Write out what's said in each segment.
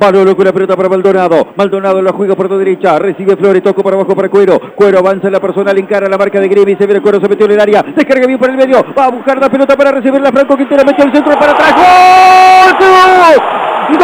Manolo con la pelota para Maldonado. Maldonado la juega por la derecha. Recibe Flores, toco para abajo para Cuero. Cuero avanza en la personal, encara la marca de Grimi. Se viene Cuero, se metió en el área. Descarga bien por el medio. Va a buscar la pelota para recibirla. Franco Quintero metió el centro para atrás. ¡Gol! ¡Gol!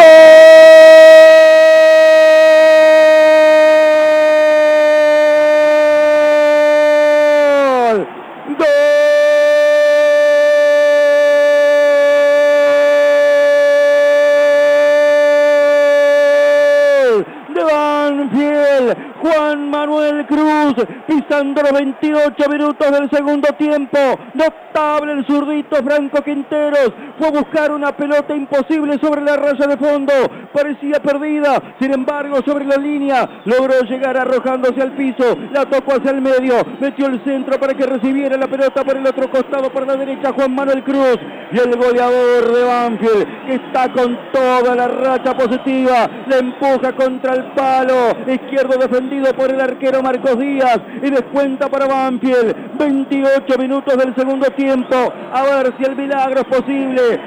Juan Manuel Cruz pisando los 28 minutos del segundo tiempo. Notable el zurdito Franco Quinteros. Fue a buscar una pelota imposible sobre la raya de fondo. Parecía perdida. Sin embargo, sobre la línea logró llegar arrojándose al piso. La tocó hacia el medio. Metió el centro para que recibiera la pelota por el otro costado, por la derecha, Juan Manuel Cruz. Y el goleador de Banfield, que está con toda la racha positiva, le empuja contra el palo. Izquierdo defendido por el arquero Marcos Díaz y descuenta para Banfield. 28 minutos del segundo tiempo. A ver si el milagro es posible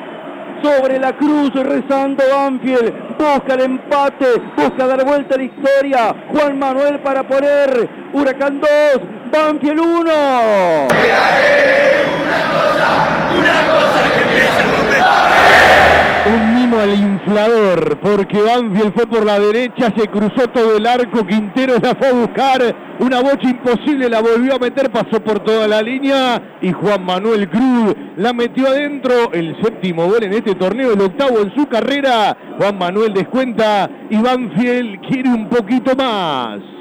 sobre la cruz rezando Banfield, busca el empate, busca dar vuelta a la historia, Juan Manuel para poner Huracán 2, Banfield 1. Una cosa, una cosa que un mimo al inflador, porque Banfield fue por la derecha, se cruzó todo el arco, Quintero la fue a buscar, una bocha imposible, la volvió a meter, pasó por toda la línea y Juan Manuel Cruz la metió adentro, el séptimo gol en este torneo, el octavo en su carrera, Juan Manuel descuenta y Banfield quiere un poquito más.